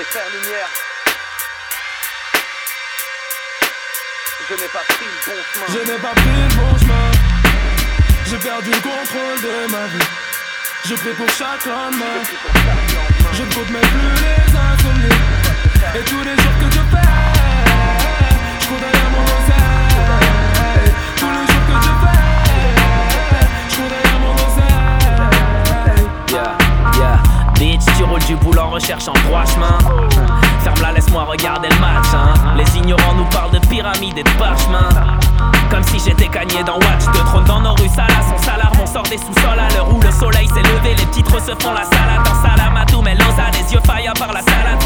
Les frères Lumière. Je n'ai pas pris le bon chemin. Je n'ai pas pris le bon chemin. J'ai perdu le contrôle de ma vie. Je prie pour chaque lendemain. Je ne compte même plus les insomnies. Et tous les jours que je fais, du boulot en recherche en droit chemin. Ferme-la, laisse-moi regarder le match. Les ignorants nous parlent de pyramides et de parchemin. Comme si j'étais cagné dans Watch De trône dans nos rues, Salas, on s'alarme, on sort des sous-sols à l'heure où le soleil s'est levé. Les titres se font la salade en salamatou, mais Loza, les yeux failles par la salade.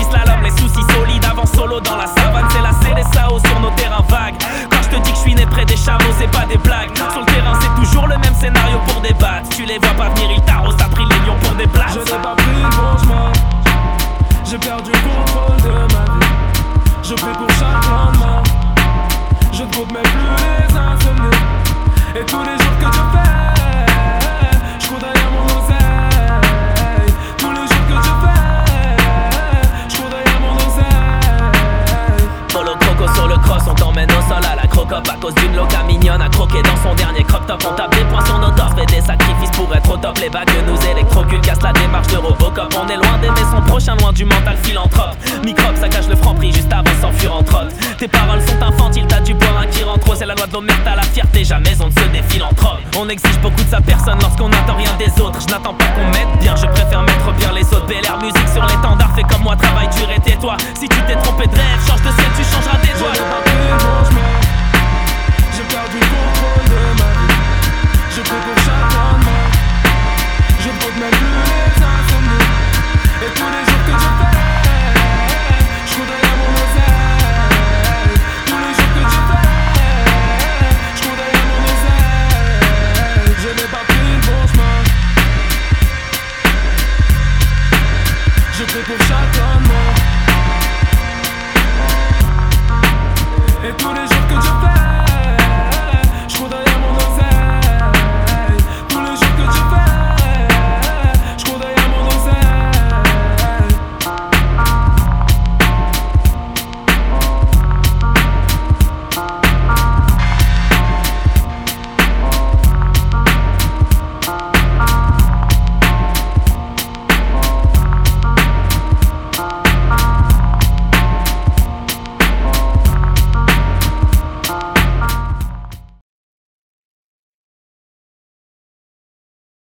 C'est toujours le même scénario pour débattre. Tu les vois pas venir, ils t'arrosent, t'as pris les lions pour des places. Je n'ai pas pris le bon chemin. J'ai perdu le contrôle de ma vie. Je prie pour chaque lendemain. Cause d'une loca mignonne à croquer dans son dernier crop top. On tape des points sur nos fait des sacrifices pour être au top. Les bagues nous électrocutent, casse la démarche de Robocop. On est loin d'aimer son prochain, loin du mental philanthrope. Microbe, ça cache le franc prix juste avant s'enfuir en trotte. Tes paroles sont infantiles, t'as du un qui rentre trop. C'est la loi de l'omerta, la fierté, jamais on ne se défile en trop. On exige beaucoup de sa personne lorsqu'on n'attend rien des autres. Je n'attends pas qu'on m'aide bien, je préfère mettre bien les autres. Bel air musique sur l'étendard, fais comme moi, travaille dur et tais-toi. Si tu t'es trompé de rêve, change Je prie